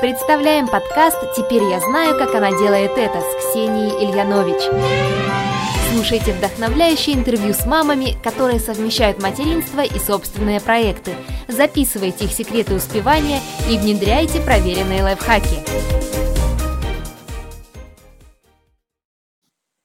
Представляем подкаст «Теперь я знаю, как она делает это» с Ксенией Ильянович. Слушайте вдохновляющие интервью с мамами, которые совмещают материнство и собственные проекты. Записывайте их секреты успевания и внедряйте проверенные лайфхаки.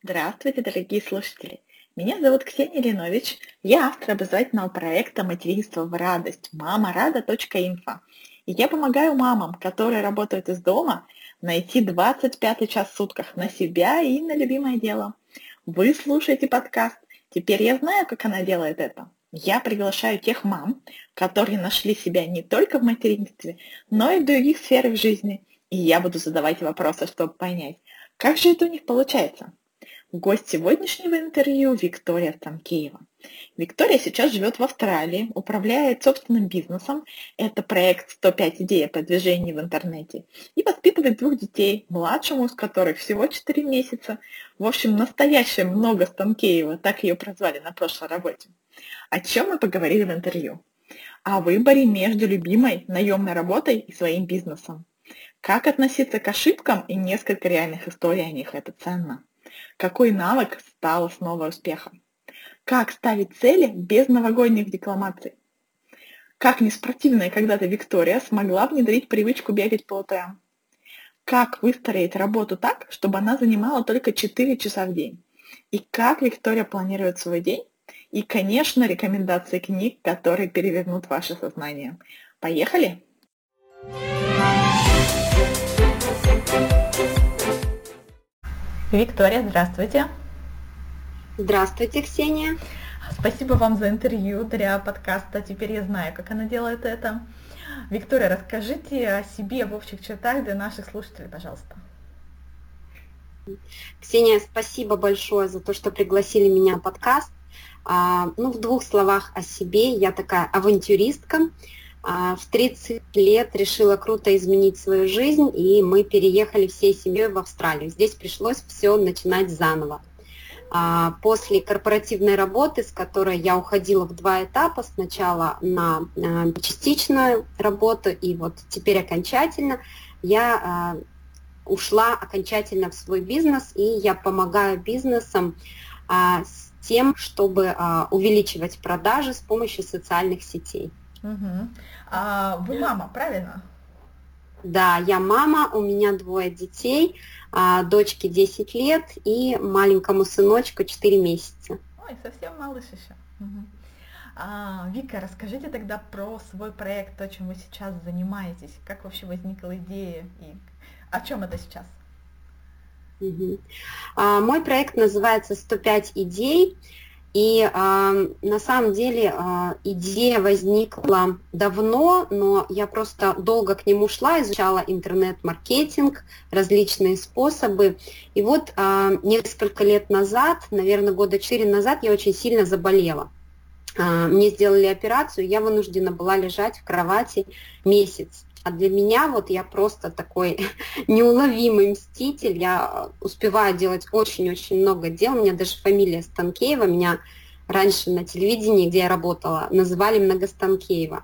Здравствуйте, дорогие слушатели! Меня зовут Ксения Ильянович. Я автор образовательного проекта «Материнство в радость» мамарада.инфо. И я помогаю мамам, которые работают из дома, найти 25 час в сутках на себя и на любимое дело. Вы слушаете подкаст. Теперь я знаю, как она делает это. Я приглашаю тех мам, которые нашли себя не только в материнстве, но и в других сферах жизни. И я буду задавать вопросы, чтобы понять, как же это у них получается. Гость сегодняшнего интервью Виктория Станкеева. Виктория сейчас живет в Австралии, управляет собственным бизнесом. Это проект 105 идей о продвижении в интернете. И воспитывает двух детей, младшему из которых всего 4 месяца. В общем, настоящая много Станкеева, так ее прозвали на прошлой работе. О чем мы поговорили в интервью? О выборе между любимой наемной работой и своим бизнесом. Как относиться к ошибкам и несколько реальных историй о них, это ценно. Какой навык стал основой успеха? Как ставить цели без новогодних декламаций? Как неспортивная когда-то Виктория смогла внедрить привычку бегать по утрам? Как выстроить работу так, чтобы она занимала только 4 часа в день? И как Виктория планирует свой день? И, конечно, рекомендации книг, которые перевернут ваше сознание. Поехали! Виктория, здравствуйте. Здравствуйте, Ксения. Спасибо вам за интервью для подкаста «Теперь я знаю, как она делает это». Виктория, расскажите о себе в общих чертах для наших слушателей, пожалуйста. Ксения, спасибо большое за то, что пригласили меня на подкаст. А, ну, в двух словах о себе. Я такая авантюристка, в 30 лет решила круто изменить свою жизнь, и мы переехали всей семьей в Австралию. Здесь пришлось все начинать заново. А, после корпоративной работы, с которой я уходила в два этапа, сначала на а, частичную работу, и вот теперь окончательно, я ушла окончательно в свой бизнес, и я помогаю бизнесам с тем, чтобы увеличивать продажи с помощью социальных сетей. Угу. А вы мама, правильно? Да, я мама, у меня двое детей, а, дочке 10 лет и маленькому сыночку 4 месяца. Ой, совсем малыш еще. Угу. А, Вика, расскажите тогда про свой проект, то, чем вы сейчас занимаетесь, как вообще возникла идея и о чем это сейчас? Угу. А, мой проект называется «105 идей». И э, на самом деле э, идея возникла давно, но я просто долго к нему шла, изучала интернет-маркетинг, различные способы. И вот э, несколько лет назад, наверное, года четыре назад, я очень сильно заболела. Э, мне сделали операцию, я вынуждена была лежать в кровати месяц. А для меня вот я просто такой неуловимый мститель. Я успеваю делать очень-очень много дел. У меня даже фамилия Станкеева. Меня раньше на телевидении, где я работала, называли Многостанкеева.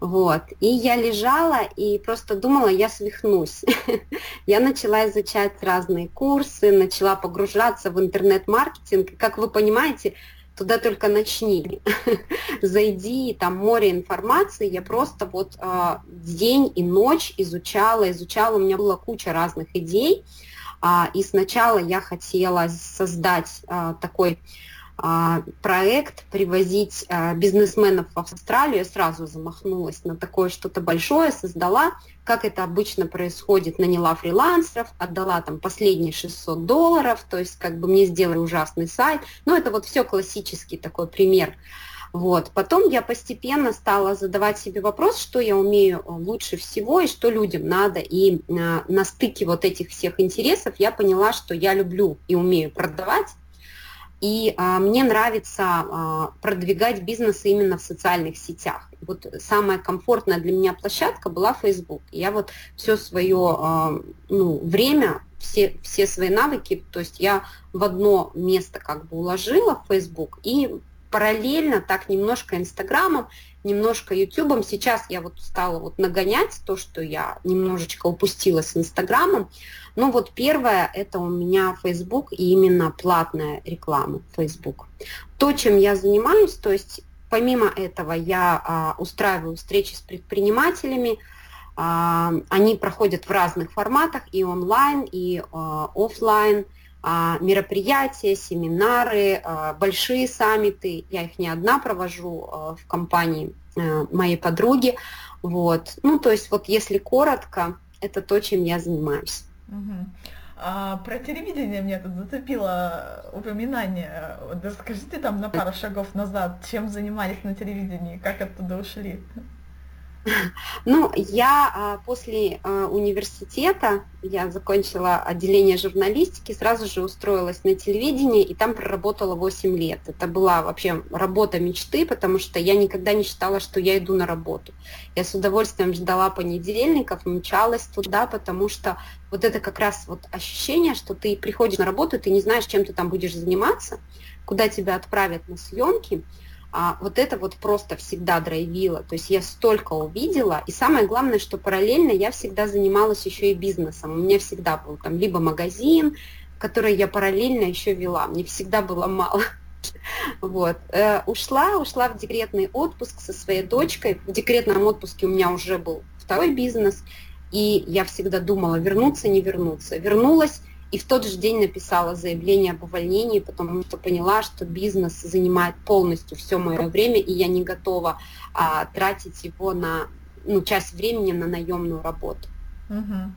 Вот. И я лежала и просто думала, я свихнусь. я начала изучать разные курсы, начала погружаться в интернет-маркетинг. Как вы понимаете, туда только начни, зайди, там море информации, я просто вот э, день и ночь изучала, изучала, у меня была куча разных идей, э, и сначала я хотела создать э, такой проект привозить а, бизнесменов в Австралию. Я сразу замахнулась на такое что-то большое, создала, как это обычно происходит, наняла фрилансеров, отдала там последние 600 долларов, то есть как бы мне сделали ужасный сайт. Ну, это вот все классический такой пример. Вот. Потом я постепенно стала задавать себе вопрос, что я умею лучше всего и что людям надо. И э, на стыке вот этих всех интересов я поняла, что я люблю и умею продавать, и а, мне нравится а, продвигать бизнес именно в социальных сетях. Вот самая комфортная для меня площадка была Facebook. Я вот все свое а, ну, время, все, все свои навыки, то есть я в одно место как бы уложила в Facebook и параллельно так немножко Инстаграмом, немножко Ютубом. Сейчас я вот стала вот нагонять то, что я немножечко упустила с Инстаграмом. Ну вот первое, это у меня Facebook и именно платная реклама Facebook. То, чем я занимаюсь, то есть помимо этого я а, устраиваю встречи с предпринимателями, а, они проходят в разных форматах, и онлайн, и а, офлайн, мероприятия, семинары, а, большие саммиты. Я их не одна провожу а, в компании а, моей подруги. Вот. Ну, то есть вот если коротко, это то, чем я занимаюсь. А, про телевидение меня тут зацепило упоминание. Вот расскажите там на пару шагов назад, чем занимались на телевидении, как оттуда ушли. Ну, я а, после а, университета, я закончила отделение журналистики, сразу же устроилась на телевидение и там проработала 8 лет. Это была вообще работа мечты, потому что я никогда не считала, что я иду на работу. Я с удовольствием ждала понедельников, мчалась туда, потому что вот это как раз вот ощущение, что ты приходишь на работу, ты не знаешь, чем ты там будешь заниматься, куда тебя отправят на съемки, а, вот это вот просто всегда драйвило. То есть я столько увидела, и самое главное, что параллельно я всегда занималась еще и бизнесом. У меня всегда был там либо магазин, который я параллельно еще вела. Мне всегда было мало. Вот. Э, ушла, ушла в декретный отпуск со своей дочкой. В декретном отпуске у меня уже был второй бизнес, и я всегда думала, вернуться, не вернуться. Вернулась, и в тот же день написала заявление об увольнении, потому что поняла, что бизнес занимает полностью все мое время, и я не готова а, тратить его на ну, часть времени на наемную работу. Угу.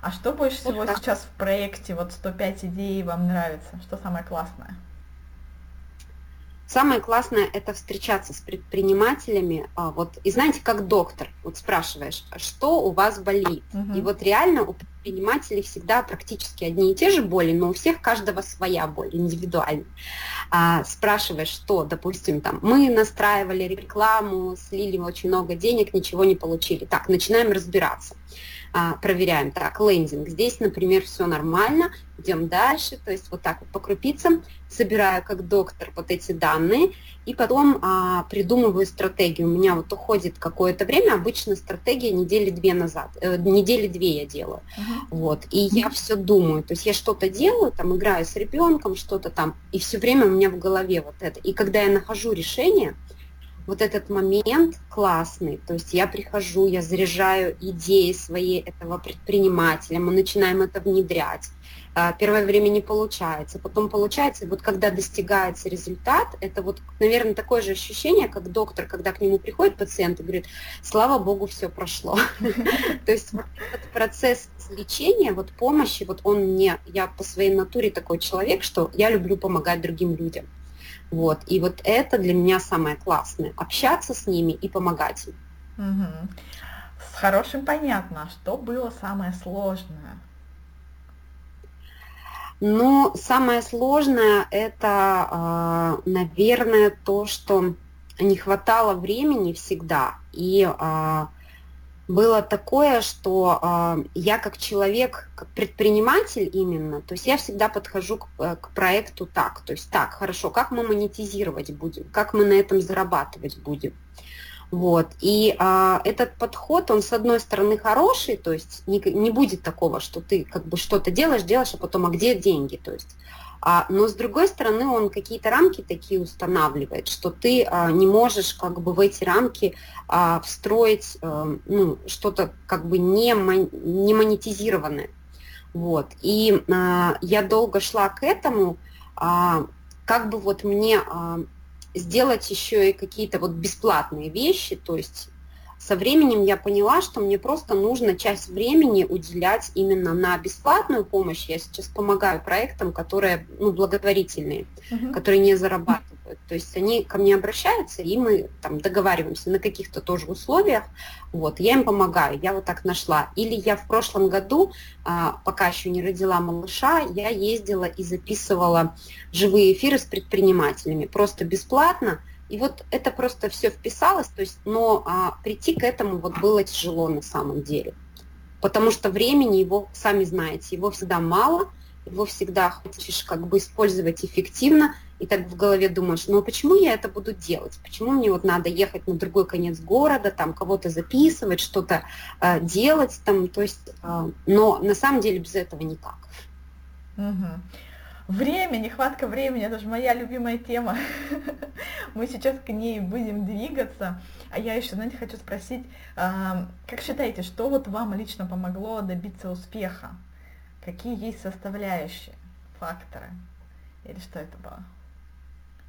А что больше вот всего так. сейчас в проекте вот 105 идей вам нравится? Что самое классное? Самое классное это встречаться с предпринимателями. А, вот, и знаете, как доктор, вот спрашиваешь, «А что у вас болит? Угу. И вот реально у предпринимателей всегда практически одни и те же боли, но у всех каждого своя боль, индивидуально. А, спрашиваешь, что, допустим, там, мы настраивали рекламу, слили очень много денег, ничего не получили. Так, начинаем разбираться а, проверяем. Так, лендинг. Здесь, например, все нормально, идем дальше. То есть вот так вот по крупицам собираю как доктор вот эти данные и потом а, придумываю стратегию. У меня вот уходит какое-то время, обычно стратегия недели две назад, э, недели две я делаю. Uh-huh. Вот, и я все думаю. То есть я что-то делаю, там играю с ребенком, что-то там, и все время у меня в голове вот это. И когда я нахожу решение, вот этот момент классный. То есть я прихожу, я заряжаю идеи свои этого предпринимателя, мы начинаем это внедрять. А, первое время не получается, потом получается, и вот когда достигается результат, это вот, наверное, такое же ощущение, как доктор, когда к нему приходит пациент и говорит, слава богу, все прошло. То есть этот процесс лечения, вот помощи, вот он мне, я по своей натуре такой человек, что я люблю помогать другим людям. Вот. И вот это для меня самое классное. Общаться с ними и помогать им. Угу. С хорошим понятно. Что было самое сложное? Ну, самое сложное это, а, наверное, то, что не хватало времени всегда. И а, было такое, что э, я как человек, как предприниматель именно, то есть я всегда подхожу к, э, к проекту так, то есть так, хорошо, как мы монетизировать будем, как мы на этом зарабатывать будем. Вот. И а, этот подход, он с одной стороны хороший, то есть не, не будет такого, что ты как бы что-то делаешь, делаешь, а потом, а где деньги? То есть а, но с другой стороны, он какие-то рамки такие устанавливает, что ты а, не можешь как бы в эти рамки а, встроить а, ну, что-то как бы не, не монетизированное. Вот. И а, я долго шла к этому, а, как бы вот мне а, сделать еще и какие-то вот бесплатные вещи, то есть со временем я поняла, что мне просто нужно часть времени уделять именно на бесплатную помощь. Я сейчас помогаю проектам, которые ну, благотворительные, uh-huh. которые не зарабатывают. То есть они ко мне обращаются, и мы там договариваемся на каких-то тоже условиях. Вот, я им помогаю, я вот так нашла. Или я в прошлом году, а, пока еще не родила малыша, я ездила и записывала живые эфиры с предпринимателями, просто бесплатно и вот это просто все вписалось, то есть, но а, прийти к этому вот было тяжело на самом деле. Потому что времени его, сами знаете, его всегда мало, его всегда хочешь как бы использовать эффективно, и так в голове думаешь, ну а почему я это буду делать? Почему мне вот надо ехать на другой конец города, там кого-то записывать, что-то э, делать там, то есть, э, но на самом деле без этого никак. Угу. Время, нехватка времени, это же моя любимая тема. Мы сейчас к ней будем двигаться. А я еще, знаете, хочу спросить, как считаете, что вот вам лично помогло добиться успеха? Какие есть составляющие, факторы? Или что это было?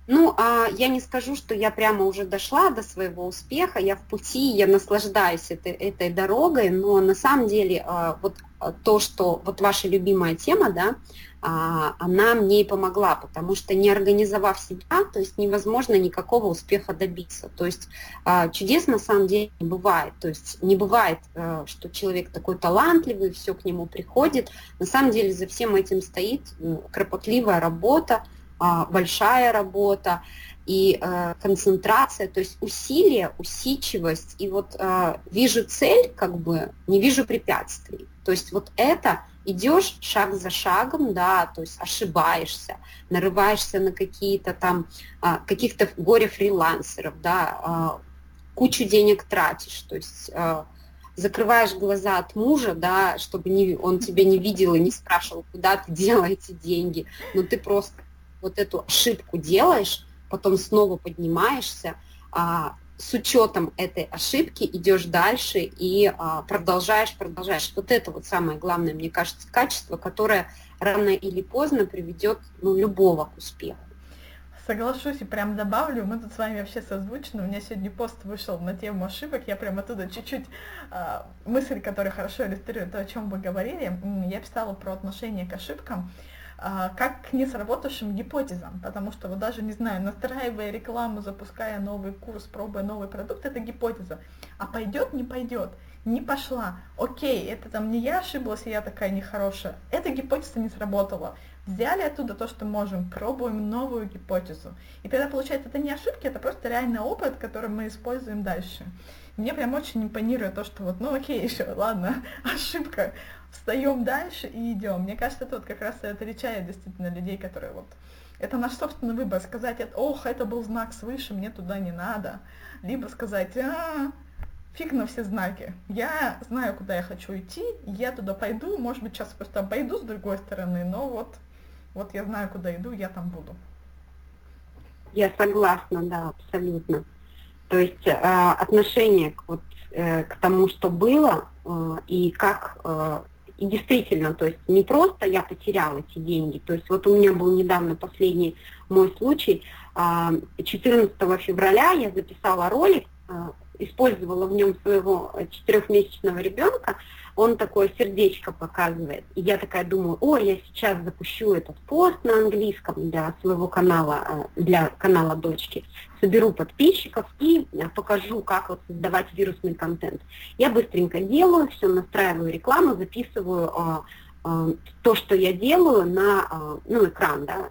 Ну, а я не скажу, что я прямо уже дошла до своего успеха, я в пути, я наслаждаюсь этой, этой дорогой, но на самом деле а, вот то, что вот ваша любимая тема, да, а, она мне и помогла, потому что не организовав себя, то есть невозможно никакого успеха добиться. То есть а, чудес на самом деле не бывает. То есть не бывает, что человек такой талантливый, все к нему приходит. На самом деле за всем этим стоит кропотливая работа, а, большая работа и э, концентрация, то есть усилие, усидчивость, и вот э, вижу цель, как бы не вижу препятствий. То есть вот это идешь шаг за шагом, да, то есть ошибаешься, нарываешься на какие-то там э, каких-то горе-фрилансеров, да, э, кучу денег тратишь, то есть э, закрываешь глаза от мужа, да, чтобы не, он тебя не видел и не спрашивал, куда ты дела эти деньги, но ты просто вот эту ошибку делаешь, потом снова поднимаешься, а, с учетом этой ошибки идешь дальше и а, продолжаешь, продолжаешь. Вот это вот самое главное, мне кажется, качество, которое рано или поздно приведет ну, любого к успеху. Соглашусь и прям добавлю, мы тут с вами вообще созвучны. У меня сегодня пост вышел на тему ошибок, я прям оттуда чуть-чуть э, мысль, которая хорошо иллюстрирует то, о чем вы говорили. Я писала про отношение к ошибкам. Как к несработавшим гипотезам, потому что вот даже, не знаю, настраивая рекламу, запуская новый курс, пробуя новый продукт, это гипотеза. А пойдет, не пойдет, не пошла. Окей, это там не я ошиблась, я такая нехорошая. Эта гипотеза не сработала. Взяли оттуда то, что можем, пробуем новую гипотезу. И тогда получается, это не ошибки, это просто реальный опыт, который мы используем дальше. Мне прям очень импонирует то, что вот, ну окей, еще, ладно, ошибка, встаем дальше и идем. Мне кажется, это вот как раз и отличает действительно людей, которые вот это наш собственный выбор, сказать, ох, это был знак свыше, мне туда не надо. Либо сказать, а, фиг на все знаки. Я знаю, куда я хочу идти, я туда пойду, может быть, сейчас просто пойду с другой стороны, но вот, вот я знаю, куда иду, я там буду. Я согласна, да, абсолютно. То есть э, отношение к, вот, э, к тому, что было, э, и как э, и действительно, то есть не просто я потеряла эти деньги, то есть вот у меня был недавно последний мой случай, 14 а, февраля я записала ролик, а, использовала в нем своего четырехмесячного ребенка, он такое сердечко показывает. И я такая думаю, о, я сейчас запущу этот пост на английском для своего канала, э, для канала дочки, соберу подписчиков и э, покажу, как вот создавать вирусный контент. Я быстренько делаю, все настраиваю рекламу, записываю э, то, что я делаю на ну, экран, да,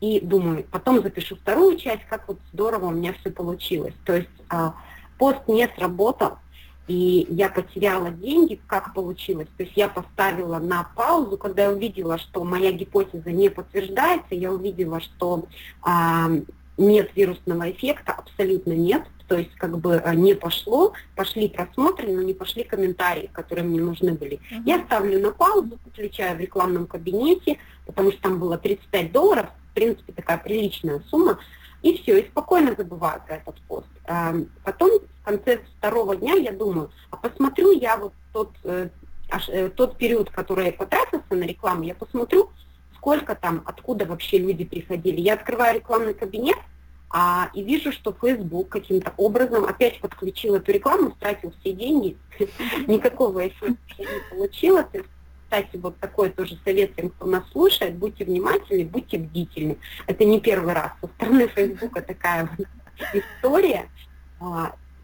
и думаю, потом запишу вторую часть, как вот здорово у меня все получилось. То есть пост не сработал, и я потеряла деньги, как получилось. То есть я поставила на паузу, когда я увидела, что моя гипотеза не подтверждается, я увидела, что а, нет вирусного эффекта, абсолютно нет. То есть как бы а, не пошло, пошли просмотры, но не пошли комментарии, которые мне нужны были. Uh-huh. Я ставлю на паузу, включаю в рекламном кабинете, потому что там было 35 долларов, в принципе такая приличная сумма, и все, и спокойно забываю про этот пост. Потом конце второго дня я думаю, а посмотрю я вот тот, э, э, тот период, который потратился на рекламу, я посмотрю, сколько там, откуда вообще люди приходили. Я открываю рекламный кабинет, а, и вижу, что Facebook каким-то образом опять подключил эту рекламу, стратил все деньги, никакого эффекта не получила. Кстати, вот такой тоже совет тем, кто нас слушает, будьте внимательны, будьте бдительны. Это не первый раз. Со стороны Facebook такая история.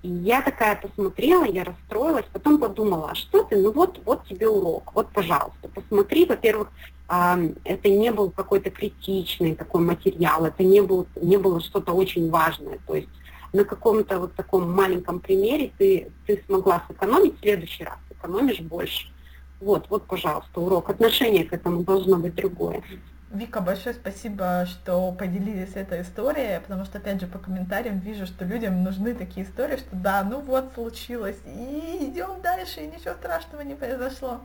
Я такая посмотрела, я расстроилась, потом подумала, а что ты, ну вот, вот тебе урок, вот, пожалуйста, посмотри, во-первых, это не был какой-то критичный такой материал, это не, был, не было что-то очень важное, то есть на каком-то вот таком маленьком примере ты, ты смогла сэкономить, в следующий раз экономишь больше. Вот, вот, пожалуйста, урок. Отношение к этому должно быть другое. Вика, большое спасибо, что поделились этой историей, потому что, опять же, по комментариям вижу, что людям нужны такие истории, что да, ну вот случилось, и идем дальше, и ничего страшного не произошло.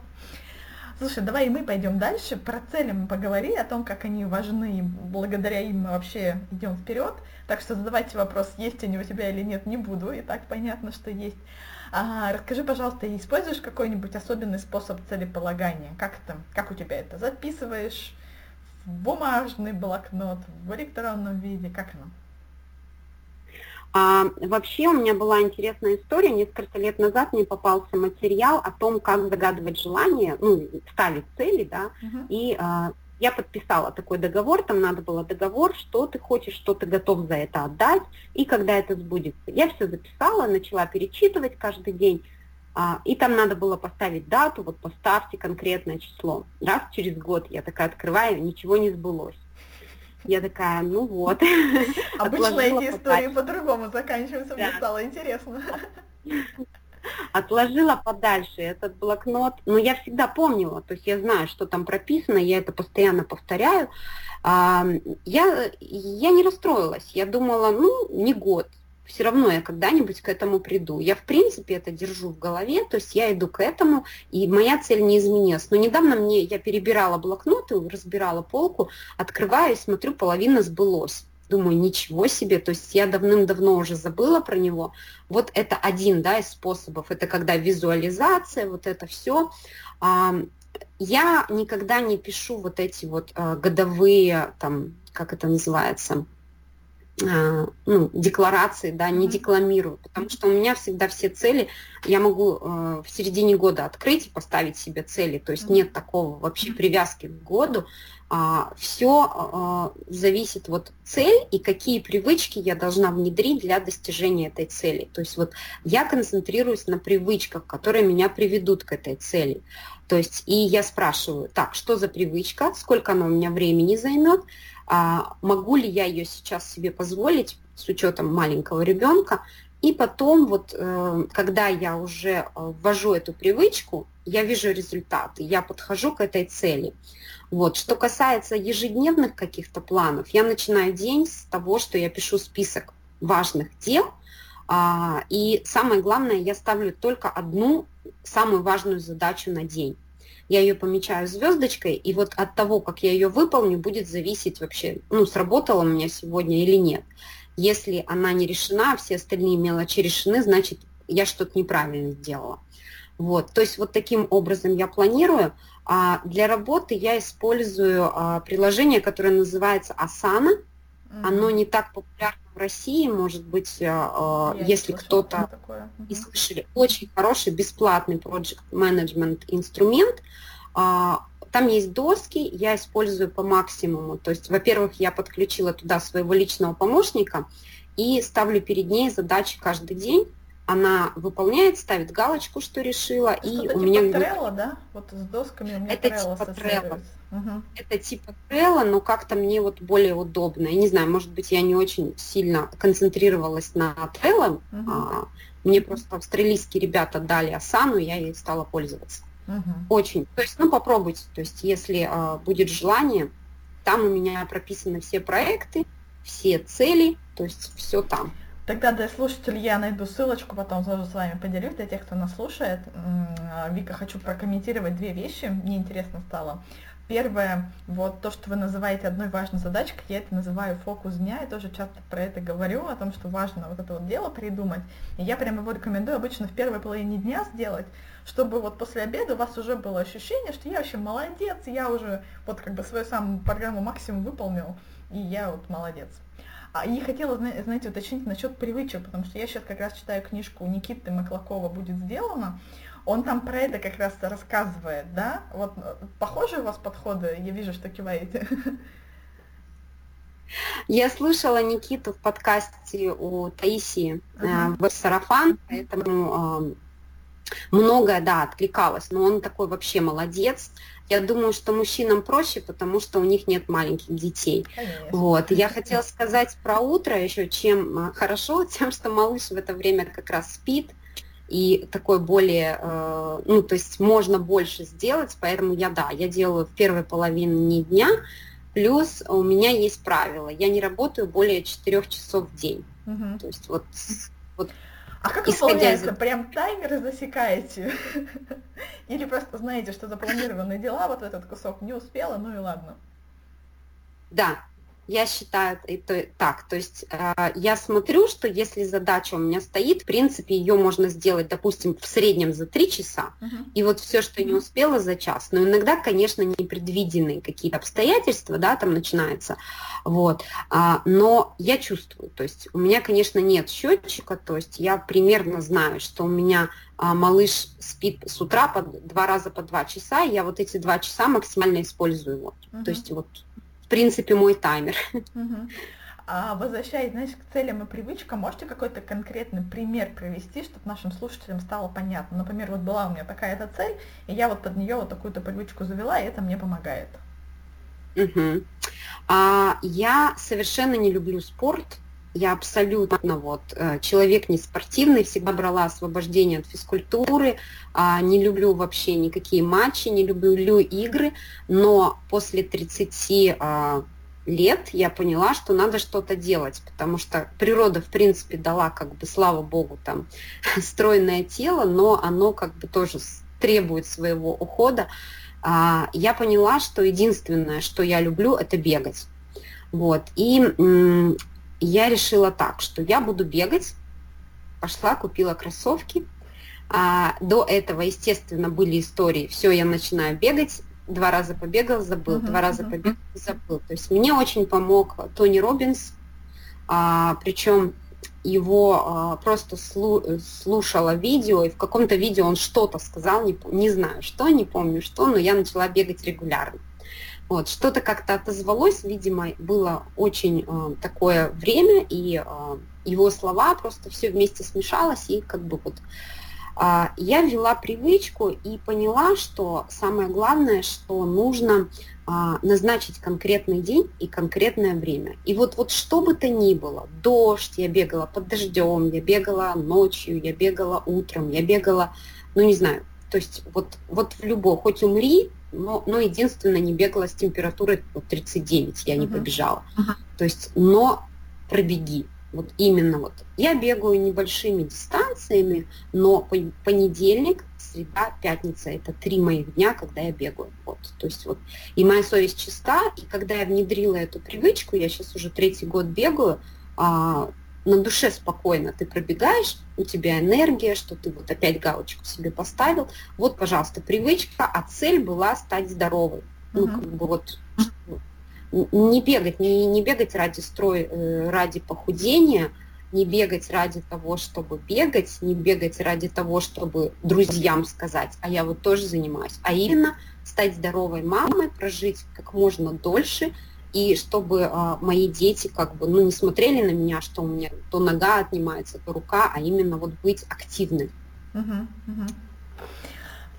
Слушай, давай и мы пойдем дальше, про цели мы поговорили, о том, как они важны, и благодаря им мы вообще идем вперед. Так что задавайте вопрос, есть они у тебя или нет, не буду, и так понятно, что есть. А, расскажи, пожалуйста, используешь какой-нибудь особенный способ целеполагания? Как это, как у тебя это? Записываешь? Бумажный блокнот, в электронном виде, как оно? А, вообще у меня была интересная история. Несколько лет назад мне попался материал о том, как загадывать желания, ну, ставить цели, да, uh-huh. и а, я подписала такой договор, там надо было договор, что ты хочешь, что ты готов за это отдать, и когда это сбудется. Я все записала, начала перечитывать каждый день, и там надо было поставить дату, вот поставьте конкретное число. Раз через год я такая открываю, ничего не сбылось. Я такая, ну вот. Обычно эти истории по-другому заканчиваются, мне стало интересно. Отложила подальше этот блокнот, но я всегда помнила, то есть я знаю, что там прописано, я это постоянно повторяю. А, я, я не расстроилась, я думала, ну, не год, все равно я когда-нибудь к этому приду. Я, в принципе, это держу в голове, то есть я иду к этому, и моя цель не изменилась. Но недавно мне, я перебирала блокноты, разбирала полку, открываю и смотрю, половина сбылось. Думаю, ничего себе, то есть я давным-давно уже забыла про него. Вот это один да, из способов, это когда визуализация, вот это все. Я никогда не пишу вот эти вот а, годовые, там, как это называется, а, ну, декларации, да, не декламирую, потому что у меня всегда все цели, я могу э, в середине года открыть и поставить себе цели, то есть нет такого вообще привязки к году, а, все а, зависит вот цель и какие привычки я должна внедрить для достижения этой цели. То есть вот я концентрируюсь на привычках, которые меня приведут к этой цели. То есть и я спрашиваю, так, что за привычка, сколько она у меня времени займет, а могу ли я ее сейчас себе позволить с учетом маленького ребенка. И потом, вот, э, когда я уже э, ввожу эту привычку, я вижу результаты, я подхожу к этой цели. Вот. Что касается ежедневных каких-то планов, я начинаю день с того, что я пишу список важных дел, а, и самое главное, я ставлю только одну самую важную задачу на день я ее помечаю звездочкой, и вот от того, как я ее выполню, будет зависеть вообще, ну, сработала у меня сегодня или нет. Если она не решена, а все остальные мелочи решены, значит, я что-то неправильно сделала. Вот, то есть вот таким образом я планирую. А для работы я использую а, приложение, которое называется Asana. Mm-hmm. Оно не так популярно в России, может быть, а, я если кто-то и слышали. Очень хороший бесплатный project management инструмент. А, там есть доски, я использую по максимуму. То есть, во-первых, я подключила туда своего личного помощника и ставлю перед ней задачи каждый день она выполняет, ставит галочку, что решила, и у типа меня... Трелла, да? Вот с досками у меня Это типа Трелла. Угу. Это типа Трелла, но как-то мне вот более удобно. Я не знаю, может быть, я не очень сильно концентрировалась на Трелла. Угу. А, мне просто австралийские ребята дали Асану, я ей стала пользоваться. Угу. Очень. То есть, ну, попробуйте. То есть, если а, будет желание, там у меня прописаны все проекты, все цели, то есть все там. Тогда для слушателей я найду ссылочку, потом тоже с вами поделюсь, для тех, кто нас слушает. Вика, хочу прокомментировать две вещи, мне интересно стало. Первое, вот то, что вы называете одной важной задачкой, я это называю фокус дня, я тоже часто про это говорю, о том, что важно вот это вот дело придумать. И я прямо его рекомендую обычно в первой половине дня сделать, чтобы вот после обеда у вас уже было ощущение, что я вообще молодец, я уже вот как бы свою самую программу максимум выполнил, и я вот молодец. А, и хотела, знаете, уточнить насчет привычек, потому что я сейчас как раз читаю книжку Никиты Маклакова «Будет сделано». Он там про это как раз рассказывает, да? Вот э, похожие у вас подходы? Я вижу, что киваете. Я слышала Никиту в подкасте у Таисии uh-huh. в Сарафан, поэтому многое, да, откликалось, но он такой вообще молодец. Я думаю, что мужчинам проще, потому что у них нет маленьких детей. Конечно. Вот. Я хотела сказать про утро еще, чем а, хорошо, тем, что малыш в это время как раз спит, и такой более, э, ну, то есть можно больше сделать, поэтому я, да, я делаю в первой половине дня, Плюс у меня есть правило, я не работаю более 4 часов в день. Угу. То есть вот, вот а как выполняется? Из... Прям таймер засекаете? Или просто знаете, что запланированные дела, вот этот кусок не успела, ну и ладно? Да, я считаю это так. То есть э, я смотрю, что если задача у меня стоит, в принципе, ее можно сделать, допустим, в среднем за три часа, uh-huh. и вот все, что не успела за час. Но иногда, конечно, непредвиденные какие-то обстоятельства, да, там начинается. Вот. А, но я чувствую, то есть у меня, конечно, нет счетчика, то есть я примерно знаю, что у меня а, малыш спит с утра по два раза по два часа, и я вот эти два часа максимально использую. Вот. Uh-huh. То есть вот в принципе, мой таймер. А возвращаясь, знаешь, к целям и привычкам, можете какой-то конкретный пример привести, чтобы нашим слушателям стало понятно? Например, вот была у меня такая-то цель, и я вот под нее вот такую-то привычку завела, и это мне помогает. Угу. А, я совершенно не люблю спорт. Я абсолютно вот э, человек не спортивный, всегда брала освобождение от физкультуры, а, не люблю вообще никакие матчи, не люблю игры, но после 30 а, лет я поняла, что надо что-то делать, потому что природа, в принципе, дала, как бы, слава богу, там, стройное тело, но оно как бы тоже требует своего ухода. А, я поняла, что единственное, что я люблю, это бегать. Вот. И я решила так, что я буду бегать, пошла, купила кроссовки. А, до этого, естественно, были истории, все, я начинаю бегать, два раза побегал, забыл, uh-huh, два раза uh-huh. побегал, забыл. То есть мне очень помог Тони Робинс, а, причем его а, просто слу, слушала видео, и в каком-то видео он что-то сказал, не, не знаю что, не помню что, но я начала бегать регулярно. Вот, что-то как-то отозвалось, видимо, было очень э, такое время, и э, его слова просто все вместе смешалось, и как бы вот э, я ввела привычку и поняла, что самое главное, что нужно э, назначить конкретный день и конкретное время. И вот, вот что бы то ни было, дождь, я бегала под дождем, я бегала ночью, я бегала утром, я бегала, ну не знаю, то есть вот, вот в любой, хоть умри, но, но единственное, не бегала с температурой вот, 39, я uh-huh. не побежала. Uh-huh. То есть, но пробеги. Вот именно вот. Я бегаю небольшими дистанциями, но понедельник, среда, пятница – это три моих дня, когда я бегаю. Вот. То есть вот. И моя совесть чиста, и когда я внедрила эту привычку, я сейчас уже третий год бегаю, а, на душе спокойно ты пробегаешь, у тебя энергия, что ты вот опять галочку себе поставил. Вот, пожалуйста, привычка, а цель была стать здоровой. Ну, как бы вот не бегать, не, не бегать ради строй, э, ради похудения, не бегать ради того, чтобы бегать, не бегать ради того, чтобы друзьям сказать, а я вот тоже занимаюсь, а именно стать здоровой мамой, прожить как можно дольше, и чтобы а, мои дети как бы ну, не смотрели на меня, что у меня то нога отнимается, то рука, а именно вот быть активной. Угу, угу.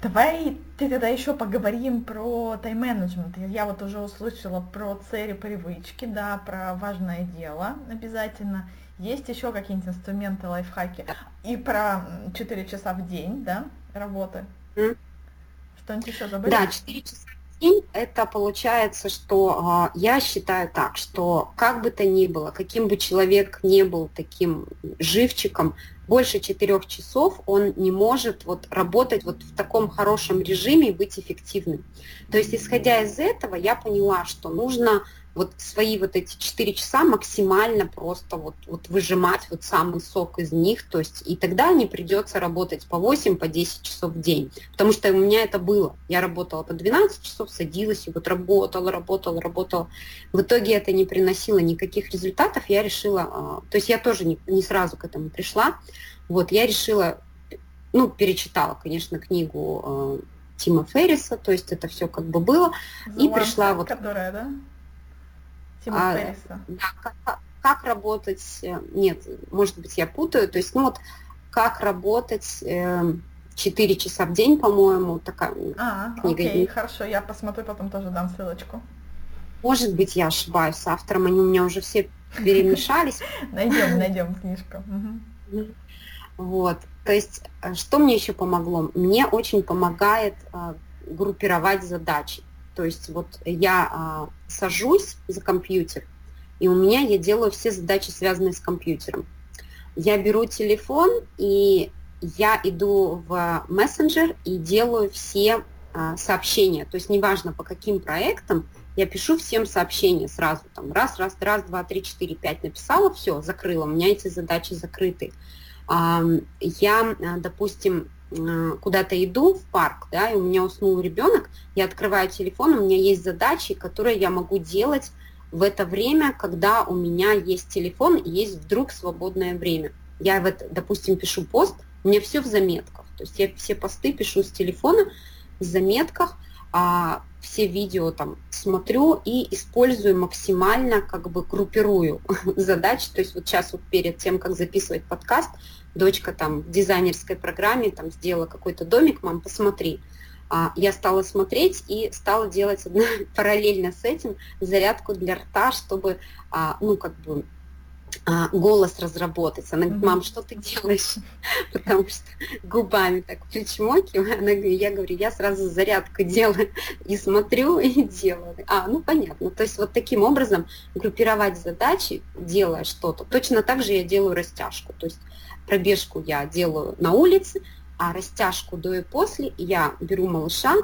Давай ты тогда еще поговорим про тайм-менеджмент. Я вот уже услышала про цели привычки, да, про важное дело обязательно. Есть еще какие-нибудь инструменты, лайфхаки? И про 4 часа в день, да, работы? Mm. Что-нибудь еще забыли? Да, 4 часа день, это получается, что э, я считаю так, что как бы то ни было, каким бы человек не был таким живчиком, больше четырех часов он не может вот работать вот в таком хорошем режиме и быть эффективным. То есть, исходя из этого, я поняла, что нужно вот свои вот эти 4 часа максимально просто вот, вот выжимать вот самый сок из них, то есть и тогда не придется работать по 8, по 10 часов в день, потому что у меня это было. Я работала по 12 часов, садилась и вот работала, работала, работала. В итоге это не приносило никаких результатов, я решила, а, то есть я тоже не, не сразу к этому пришла, вот я решила, ну, перечитала, конечно, книгу а, Тима Ферриса, то есть это все как бы было, The и пришла вот... Которая, да? Тима а, Ферриса. Да, как, как работать, э, нет, может быть, я путаю, то есть, ну вот, как работать э, 4 часа в день, по-моему, такая а, книга. Окей, хорошо, я посмотрю, потом тоже дам ссылочку. Может быть, я ошибаюсь с автором, они у меня уже все перемешались. Найдем, найдем книжку. Вот, то есть, э, что мне еще помогло? Мне очень помогает э, группировать задачи. То есть вот я а, сажусь за компьютер, и у меня я делаю все задачи, связанные с компьютером. Я беру телефон, и я иду в мессенджер и делаю все а, сообщения. То есть неважно по каким проектам, я пишу всем сообщения сразу. Там раз, раз, раз, два, три, четыре, пять написала, все, закрыла. У меня эти задачи закрыты. А, я, допустим, куда-то иду в парк, да, и у меня уснул ребенок, я открываю телефон, у меня есть задачи, которые я могу делать в это время, когда у меня есть телефон и есть вдруг свободное время. Я, вот, допустим, пишу пост, у меня все в заметках. То есть я все посты пишу с телефона в заметках, а все видео там смотрю и использую максимально, как бы группирую задачи. То есть вот сейчас вот перед тем, как записывать подкаст, дочка там в дизайнерской программе там сделала какой-то домик, мам, посмотри. А, я стала смотреть и стала делать одна, параллельно с этим зарядку для рта, чтобы, а, ну, как бы, голос разработать. Она говорит, мам, что ты делаешь? Потому что губами так причмокиваю. Она говорит, я говорю, я сразу зарядку делаю и смотрю, и делаю. А, ну понятно. То есть вот таким образом группировать задачи, делая что-то. Точно так же я делаю растяжку. То есть пробежку я делаю на улице, а растяжку до и после я беру малыша, а,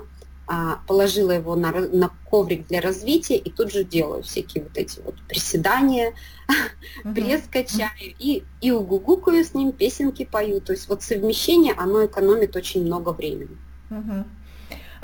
положила его на, на коврик для развития и тут же делаю всякие вот эти вот приседания, uh-huh. пресс качаю и, и угугукаю с ним, песенки пою. То есть вот совмещение, оно экономит очень много времени.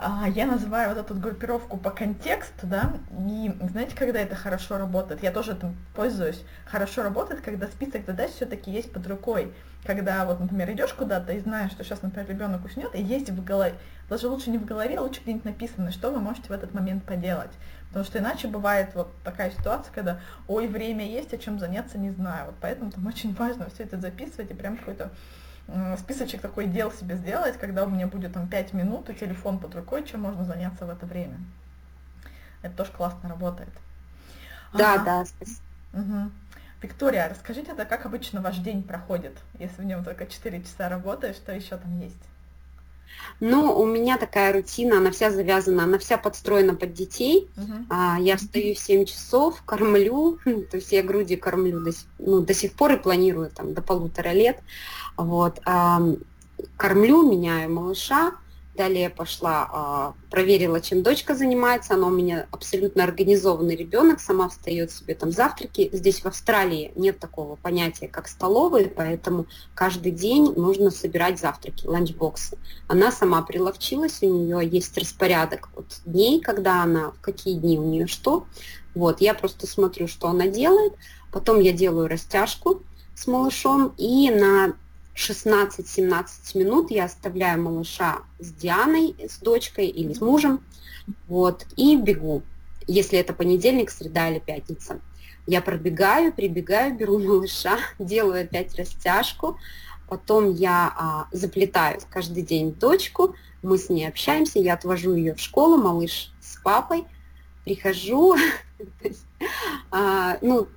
А, я называю вот эту группировку по контексту, да, и знаете, когда это хорошо работает, я тоже этим пользуюсь, хорошо работает, когда список задач все-таки есть под рукой, когда вот, например, идешь куда-то и знаешь, что сейчас, например, ребенок уснет, и есть в голове, даже лучше не в голове, а лучше где-нибудь написано, что вы можете в этот момент поделать. Потому что иначе бывает вот такая ситуация, когда, ой, время есть, о чем заняться, не знаю. Вот поэтому там очень важно все это записывать и прям какой-то списочек такой дел себе сделать, когда у меня будет там 5 минут и телефон под рукой, чем можно заняться в это время. Это тоже классно работает. Да, ага. да, спасибо. Угу. Виктория, расскажите, это как обычно ваш день проходит, если в нем только 4 часа работаешь, что еще там есть? Ну, у меня такая рутина, она вся завязана, она вся подстроена под детей. Uh-huh. А, я встаю в 7 часов, кормлю, то есть я груди кормлю до, ну, до сих пор и планирую там до полутора лет. Вот, а, кормлю, меняю малыша, Далее пошла, а, проверила, чем дочка занимается. Она у меня абсолютно организованный ребенок, сама встает себе там завтраки. Здесь в Австралии нет такого понятия, как столовые, поэтому каждый день нужно собирать завтраки, ланчбоксы. Она сама приловчилась, у нее есть распорядок вот дней, когда она, в какие дни у нее что. Вот, я просто смотрю, что она делает. Потом я делаю растяжку с малышом и на 16-17 минут я оставляю малыша с Дианой, с дочкой или с мужем, вот, и бегу, если это понедельник, среда или пятница. Я пробегаю, прибегаю, беру малыша, делаю опять растяжку, потом я а, заплетаю каждый день дочку, мы с ней общаемся, я отвожу ее в школу, малыш с папой, прихожу, а, ну,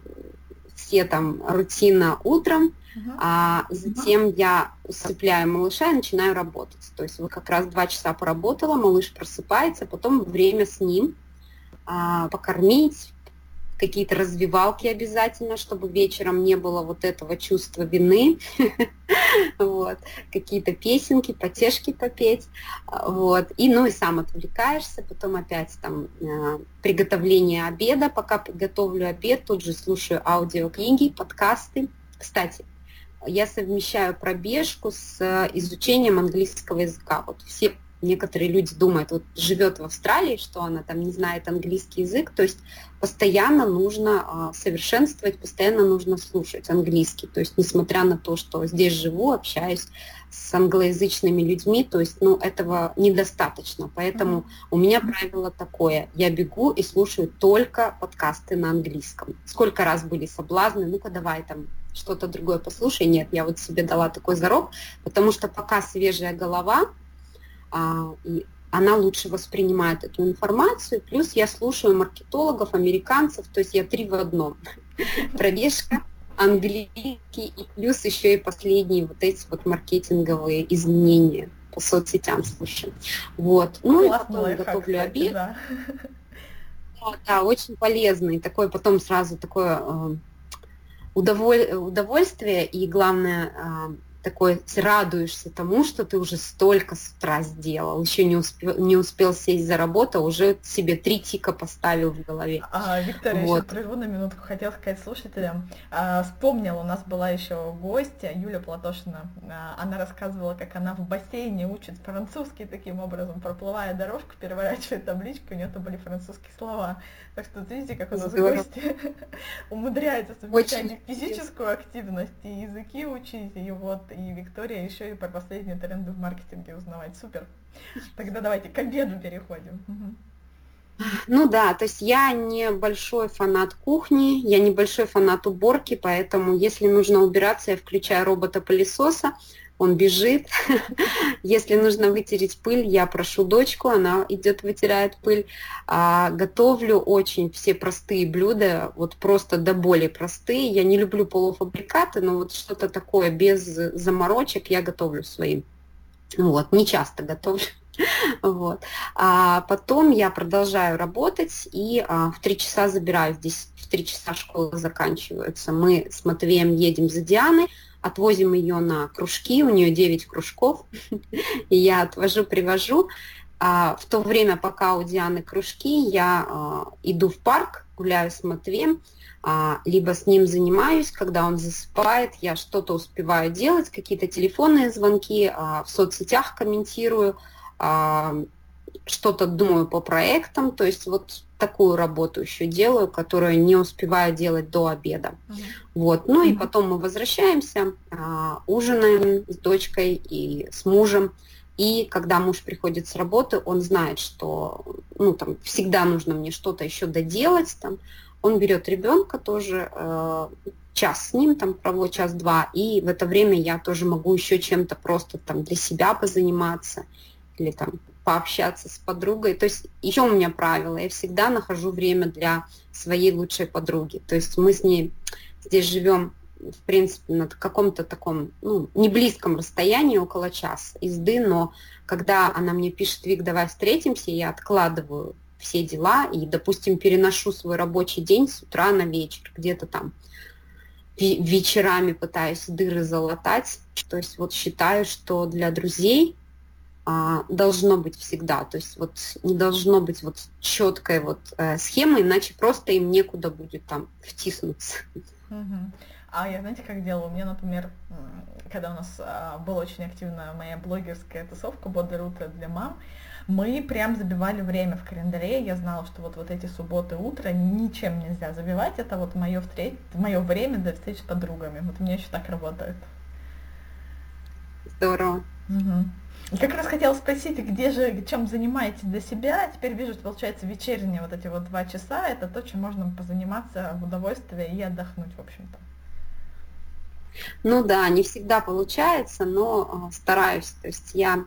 все там рутина утром, а затем я усыпляю малыша и начинаю работать. То есть вот как раз два часа поработала, малыш просыпается, потом время с ним а, покормить, какие-то развивалки обязательно, чтобы вечером не было вот этого чувства вины, вот, какие-то песенки, потешки попеть, вот, и, ну, и сам отвлекаешься, потом опять там э, приготовление обеда, пока готовлю обед, тут же слушаю аудиокниги, подкасты. Кстати, я совмещаю пробежку с э, изучением английского языка. Вот все некоторые люди думают, вот живет в Австралии, что она там не знает английский язык, то есть постоянно нужно а, совершенствовать, постоянно нужно слушать английский. То есть несмотря на то, что здесь живу, общаюсь с англоязычными людьми, то есть ну, этого недостаточно. Поэтому mm-hmm. у меня правило такое, я бегу и слушаю только подкасты на английском. Сколько раз были соблазны, ну-ка давай там что-то другое послушай. Нет, я вот себе дала такой зарок, потому что пока свежая голова, а, и она лучше воспринимает эту информацию. Плюс я слушаю маркетологов, американцев, то есть я три в одном. Пробежка, английский и плюс еще и последние вот эти вот маркетинговые изменения. по соцсетям слушаю. Вот. Ну и потом готовлю кстати, обед. Да. Да, очень полезный. Такой потом сразу такое э, удоволь... удовольствие и главное э, такой радуешься тому, что ты уже столько с утра сделал, еще не успел, не успел сесть за работу, а уже себе три тика поставил в голове. А, Виктория, вот. еще прерву на минутку, хотела сказать слушателям. А, вспомнила, у нас была еще гостья, Юля Платошина, а, она рассказывала, как она в бассейне учит французский таким образом, проплывая дорожку, переворачивает табличку, у нее там были французские слова. Так что видите, как у нас Здорово. гости умудряются совмещать Очень физическую активность и языки учить, и вот и Виктория еще и про последние тренды в маркетинге узнавать. Супер. Тогда давайте к обеду переходим. Ну да, то есть я не большой фанат кухни, я не большой фанат уборки, поэтому если нужно убираться, я включаю робота-пылесоса, он бежит. Если нужно вытереть пыль, я прошу дочку, она идет вытирает пыль. А, готовлю очень все простые блюда, вот просто до боли простые. Я не люблю полуфабрикаты, но вот что-то такое без заморочек я готовлю своим. Вот, не часто готовлю. Вот. А потом я продолжаю работать и а, в три часа забираю. Здесь в три часа школа заканчивается. Мы с Матвеем едем за Дианой, отвозим ее на кружки, у нее 9 кружков, и я отвожу, привожу. А в то время, пока у Дианы кружки, я а, иду в парк, гуляю с Матвеем, а, либо с ним занимаюсь, когда он засыпает, я что-то успеваю делать, какие-то телефонные звонки, а, в соцсетях комментирую, что-то думаю по проектам, то есть вот такую работу еще делаю, которую не успеваю делать до обеда. Uh-huh. Вот. Ну uh-huh. и потом мы возвращаемся, а, ужинаем с дочкой и с мужем. И когда муж приходит с работы, он знает, что ну, там, всегда нужно мне что-то еще доделать. Там. Он берет ребенка тоже, э, час с ним, там проводит час-два, и в это время я тоже могу еще чем-то просто там для себя позаниматься или там пообщаться с подругой. То есть еще у меня правило, я всегда нахожу время для своей лучшей подруги. То есть мы с ней здесь живем, в принципе, на каком-то таком, ну, не близком расстоянии, около часа езды, но когда она мне пишет, Вик, давай встретимся, я откладываю все дела и, допустим, переношу свой рабочий день с утра на вечер, где-то там вечерами пытаюсь дыры залатать. То есть вот считаю, что для друзей а, должно быть всегда. То есть вот не должно быть вот четкой вот э, схемы, иначе просто им некуда будет там втиснуться. А я, знаете, как делала? У меня, например, когда у нас а, была очень активная моя блогерская тусовка «Бодрое утро для мам», мы прям забивали время в календаре. Я знала, что вот, вот эти субботы утро ничем нельзя забивать. Это вот мое, встреч... мое время для встреч с подругами. Вот у меня еще так работает. Здорово. Угу. Как раз хотела спросить, где же, чем занимаетесь для себя? Теперь вижу, что получается вечерние вот эти вот два часа, это то, чем можно позаниматься в удовольствие и отдохнуть, в общем-то. Ну да, не всегда получается, но э, стараюсь. То есть я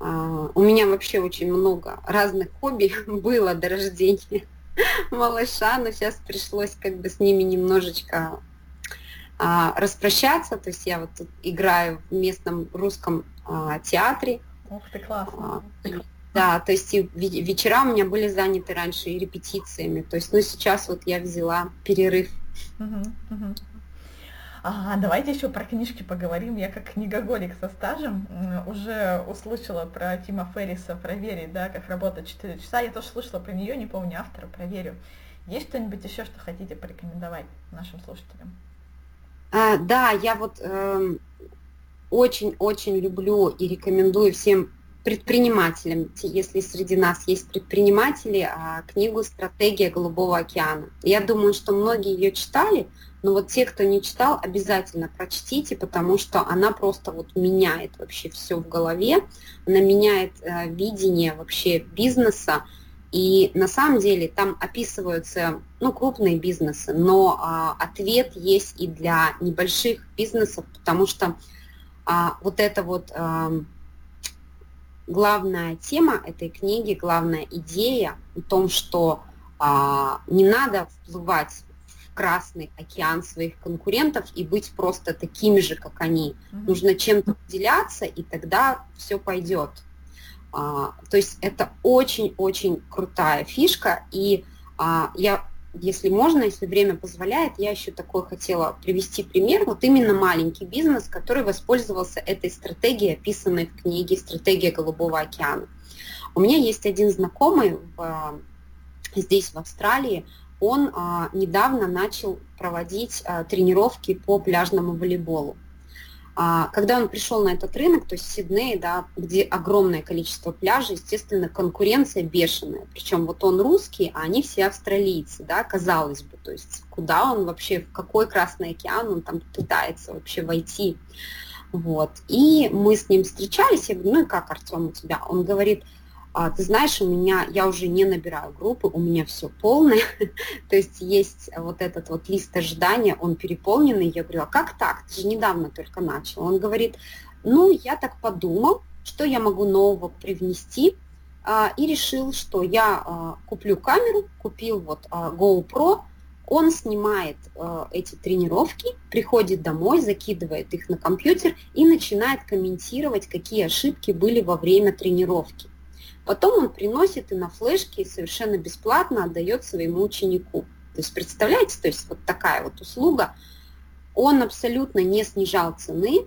э, у меня вообще очень много разных хобби было до рождения малыша, но сейчас пришлось как бы с ними немножечко а, распрощаться. То есть я вот играю в местном русском а, театре. Ух ты, классно. А, да, то есть и вечера у меня были заняты раньше и репетициями. То есть, ну, сейчас вот я взяла перерыв. А, давайте еще про книжки поговорим. Я как книгоголик со стажем уже услышала про Тима Ферриса, проверить, да, как работать 4 часа. Я тоже слышала про нее, не помню автора, проверю. Есть что-нибудь еще, что хотите порекомендовать нашим слушателям? А, да, я вот очень-очень люблю и рекомендую всем предпринимателям, если среди нас есть предприниматели, а, книгу «Стратегия Голубого океана». Я думаю, что многие ее читали, но вот те, кто не читал, обязательно прочтите, потому что она просто вот меняет вообще все в голове, она меняет э, видение вообще бизнеса, и на самом деле там описываются ну, крупные бизнесы, но а, ответ есть и для небольших бизнесов, потому что вот эта вот а, главная тема этой книги, главная идея о том, что а, не надо вплывать в красный океан своих конкурентов и быть просто такими же, как они. Mm-hmm. Нужно чем-то выделяться, и тогда все пойдет. А, то есть это очень-очень крутая фишка, и а, я, если можно, если время позволяет, я еще такой хотела привести пример, вот именно маленький бизнес, который воспользовался этой стратегией, описанной в книге «Стратегия Голубого океана». У меня есть один знакомый в, здесь, в Австралии, он а, недавно начал проводить а, тренировки по пляжному волейболу. А, когда он пришел на этот рынок, то есть Сидней, да, где огромное количество пляжей, естественно, конкуренция бешеная. Причем вот он русский, а они все австралийцы, да, казалось бы. То есть куда он вообще, в какой Красный океан он там пытается вообще войти. Вот. И мы с ним встречались, я говорю, ну и как, Артем, у тебя? Он говорит, а, ты знаешь, у меня, я уже не набираю группы, у меня все полное, то есть есть вот этот вот лист ожидания, он переполненный, я говорю, а как так, ты же недавно только начал. Он говорит, ну, я так подумал, что я могу нового привнести, а, и решил, что я а, куплю камеру, купил вот а, GoPro, он снимает э, эти тренировки, приходит домой, закидывает их на компьютер и начинает комментировать, какие ошибки были во время тренировки. Потом он приносит и на флешке совершенно бесплатно отдает своему ученику. То есть представляете, то есть вот такая вот услуга. Он абсолютно не снижал цены,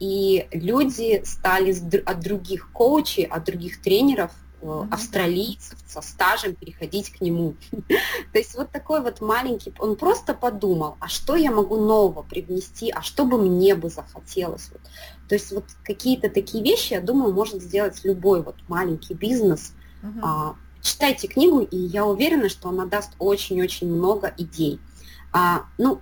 и люди стали от других коучей, от других тренеров mm-hmm. австралийцев со стажем переходить к нему. То есть вот такой вот маленький, он просто подумал, а что я могу нового привнести, а что бы мне бы захотелось. Вот. То есть вот какие-то такие вещи, я думаю, может сделать любой вот маленький бизнес. Mm-hmm. А, читайте книгу, и я уверена, что она даст очень-очень много идей. А, ну,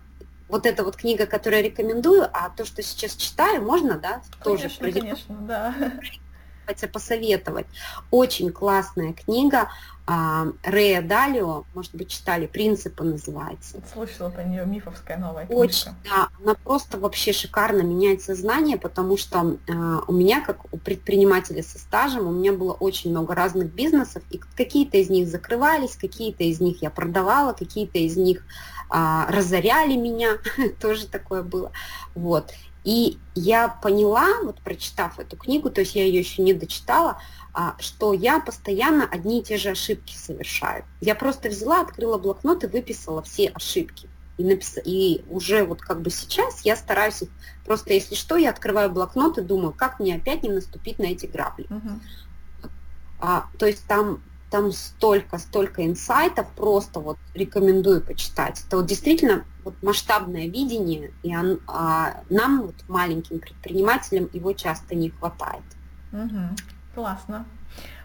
вот эта вот книга, которую я рекомендую, а то, что сейчас читаю, можно, да, конечно, тоже конечно, да хотя посоветовать. Очень классная книга а, Рея Далио, может быть, читали, «Принципы» называется. Слышала про нее, мифовская новая книжка. Очень, да, она просто вообще шикарно меняет сознание, потому что а, у меня, как у предпринимателя со стажем, у меня было очень много разных бизнесов, и какие-то из них закрывались, какие-то из них я продавала, какие-то из них а, разоряли меня, тоже такое было. Вот. И я поняла, вот прочитав эту книгу, то есть я ее еще не дочитала, а, что я постоянно одни и те же ошибки совершаю. Я просто взяла, открыла блокнот и выписала все ошибки. И, напис... и уже вот как бы сейчас я стараюсь, просто если что, я открываю блокнот и думаю, как мне опять не наступить на эти грабли. Uh-huh. А, то есть там там столько, столько инсайтов, просто вот рекомендую почитать. Это вот действительно вот масштабное видение, и он, а, нам, вот, маленьким предпринимателям, его часто не хватает. Угу. Классно.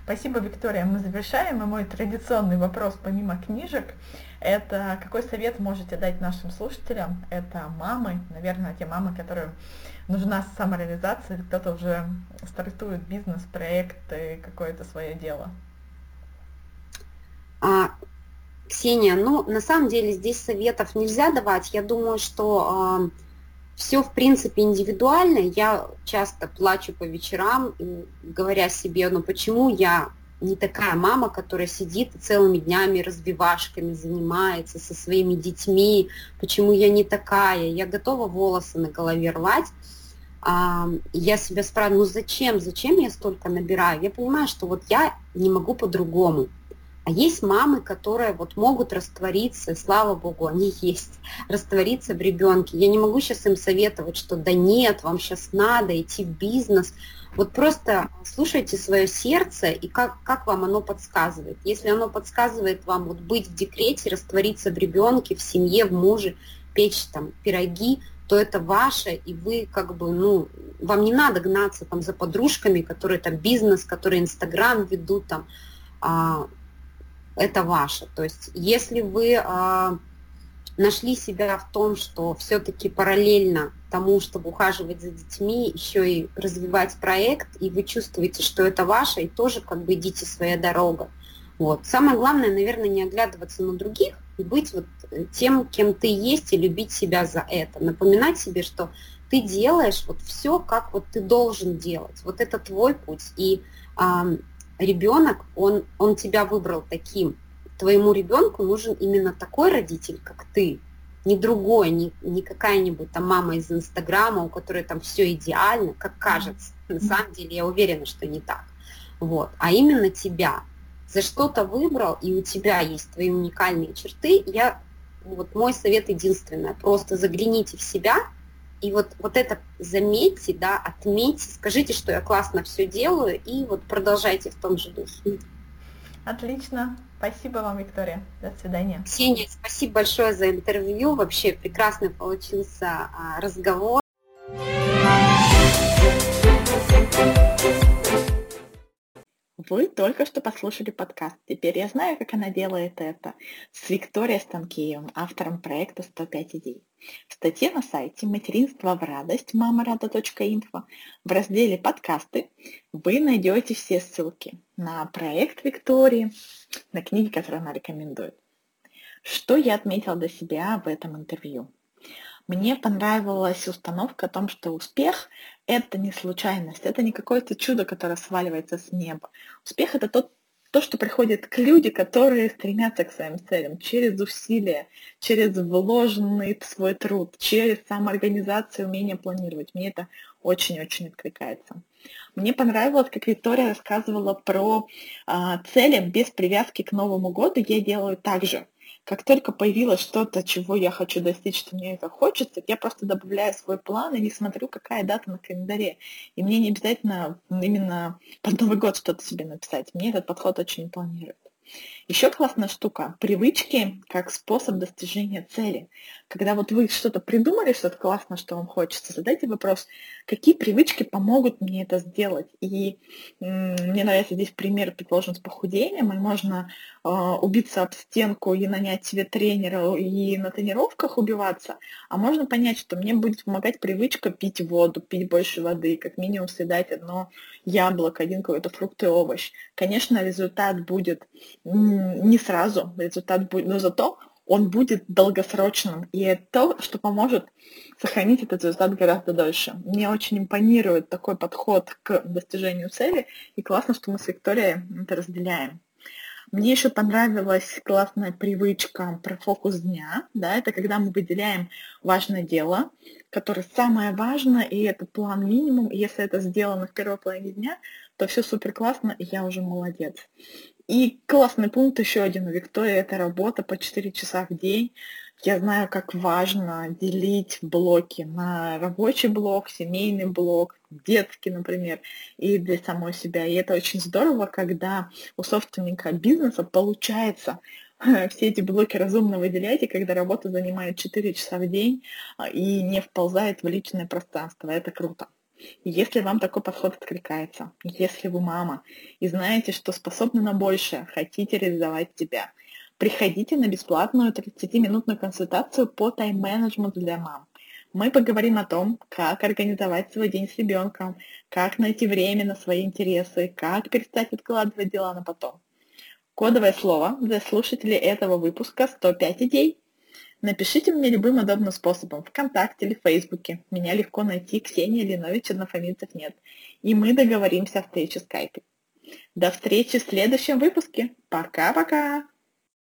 Спасибо, Виктория. Мы завершаем. И мой традиционный вопрос, помимо книжек, это какой совет можете дать нашим слушателям? Это мамы, наверное, те мамы, которым нужна самореализация, кто-то уже стартует бизнес, проект, какое-то свое дело. Ксения, ну, на самом деле здесь советов нельзя давать. Я думаю, что э, все, в принципе, индивидуально. Я часто плачу по вечерам, говоря себе, ну, почему я не такая мама, которая сидит целыми днями развивашками занимается со своими детьми, почему я не такая, я готова волосы на голове рвать. Я себя спрашиваю, ну зачем, зачем я столько набираю? Я понимаю, что вот я не могу по-другому. А есть мамы, которые вот могут раствориться, слава богу, они есть, раствориться в ребенке. Я не могу сейчас им советовать, что да нет, вам сейчас надо идти в бизнес. Вот просто слушайте свое сердце и как, как вам оно подсказывает. Если оно подсказывает вам вот быть в декрете, раствориться в ребенке, в семье, в муже, печь там пироги, то это ваше, и вы как бы, ну, вам не надо гнаться там за подружками, которые там бизнес, которые Инстаграм ведут там, а, это ваше. То есть если вы а, нашли себя в том, что все-таки параллельно тому, чтобы ухаживать за детьми, еще и развивать проект, и вы чувствуете, что это ваше, и тоже как бы идите своя дорога. Вот. Самое главное, наверное, не оглядываться на других и быть вот тем, кем ты есть, и любить себя за это. Напоминать себе, что ты делаешь вот все, как вот ты должен делать. Вот это твой путь. И ребенок, он, он тебя выбрал таким. Твоему ребенку нужен именно такой родитель, как ты. не другой, не, не какая-нибудь там мама из Инстаграма, у которой там все идеально, как кажется. На самом деле я уверена, что не так. Вот. А именно тебя. За что-то выбрал, и у тебя есть твои уникальные черты. Я, вот мой совет единственный, просто загляните в себя, и вот, вот это заметьте, да, отметьте, скажите, что я классно все делаю, и вот продолжайте в том же духе. Отлично. Спасибо вам, Виктория. До свидания. Ксения, спасибо большое за интервью. Вообще прекрасный получился а, разговор. Вы только что послушали подкаст. Теперь я знаю, как она делает это. С Викторией Станкеевым, автором проекта «105 идей». В статье на сайте «Материнство в радость» мамарада.инфо в разделе «Подкасты» вы найдете все ссылки на проект Виктории, на книги, которые она рекомендует. Что я отметила для себя в этом интервью? Мне понравилась установка о том, что успех – это не случайность, это не какое-то чудо, которое сваливается с неба. Успех – это тот, то, что приходит к людям, которые стремятся к своим целям через усилия, через вложенный свой труд, через самоорганизацию, умение планировать. Мне это очень-очень откликается. Мне понравилось, как Виктория рассказывала про а, цели без привязки к Новому году. Я делаю так же как только появилось что-то, чего я хочу достичь, что мне это хочется, я просто добавляю свой план и не смотрю, какая дата на календаре. И мне не обязательно именно под Новый год что-то себе написать. Мне этот подход очень импонирует. Еще классная штука – привычки как способ достижения цели. Когда вот вы что-то придумали, что-то классное, что вам хочется, задайте вопрос, какие привычки помогут мне это сделать. И мне нравится здесь пример, предположим, с похудением, и можно э, убиться об стенку и нанять себе тренера и на тренировках убиваться, а можно понять, что мне будет помогать привычка пить воду, пить больше воды, как минимум съедать одно яблоко, один какой-то фрукт и овощ. Конечно, результат будет не сразу результат будет, но зато он будет долгосрочным. И это то, что поможет сохранить этот результат гораздо дольше. Мне очень импонирует такой подход к достижению цели, и классно, что мы с Викторией это разделяем. Мне еще понравилась классная привычка про фокус дня. Да, это когда мы выделяем важное дело, которое самое важное, и это план минимум. И если это сделано в первой половине дня, то все супер классно, и я уже молодец. И классный пункт еще один у Виктории – это работа по 4 часа в день. Я знаю, как важно делить блоки на рабочий блок, семейный блок, детский, например, и для самой себя. И это очень здорово, когда у собственника бизнеса получается все эти блоки разумно выделять, и когда работа занимает 4 часа в день а, и не вползает в личное пространство. Это круто. Если вам такой подход откликается, если вы мама и знаете, что способны на большее, хотите реализовать себя, приходите на бесплатную 30-минутную консультацию по тайм-менеджменту для мам. Мы поговорим о том, как организовать свой день с ребенком, как найти время на свои интересы, как перестать откладывать дела на потом. Кодовое слово для слушателей этого выпуска 105 идей. Напишите мне любым удобным способом, ВКонтакте или Фейсбуке. Меня легко найти, Ксения Ленович, однофамильцев нет. И мы договоримся о встрече в скайпе. До встречи в следующем выпуске. Пока-пока!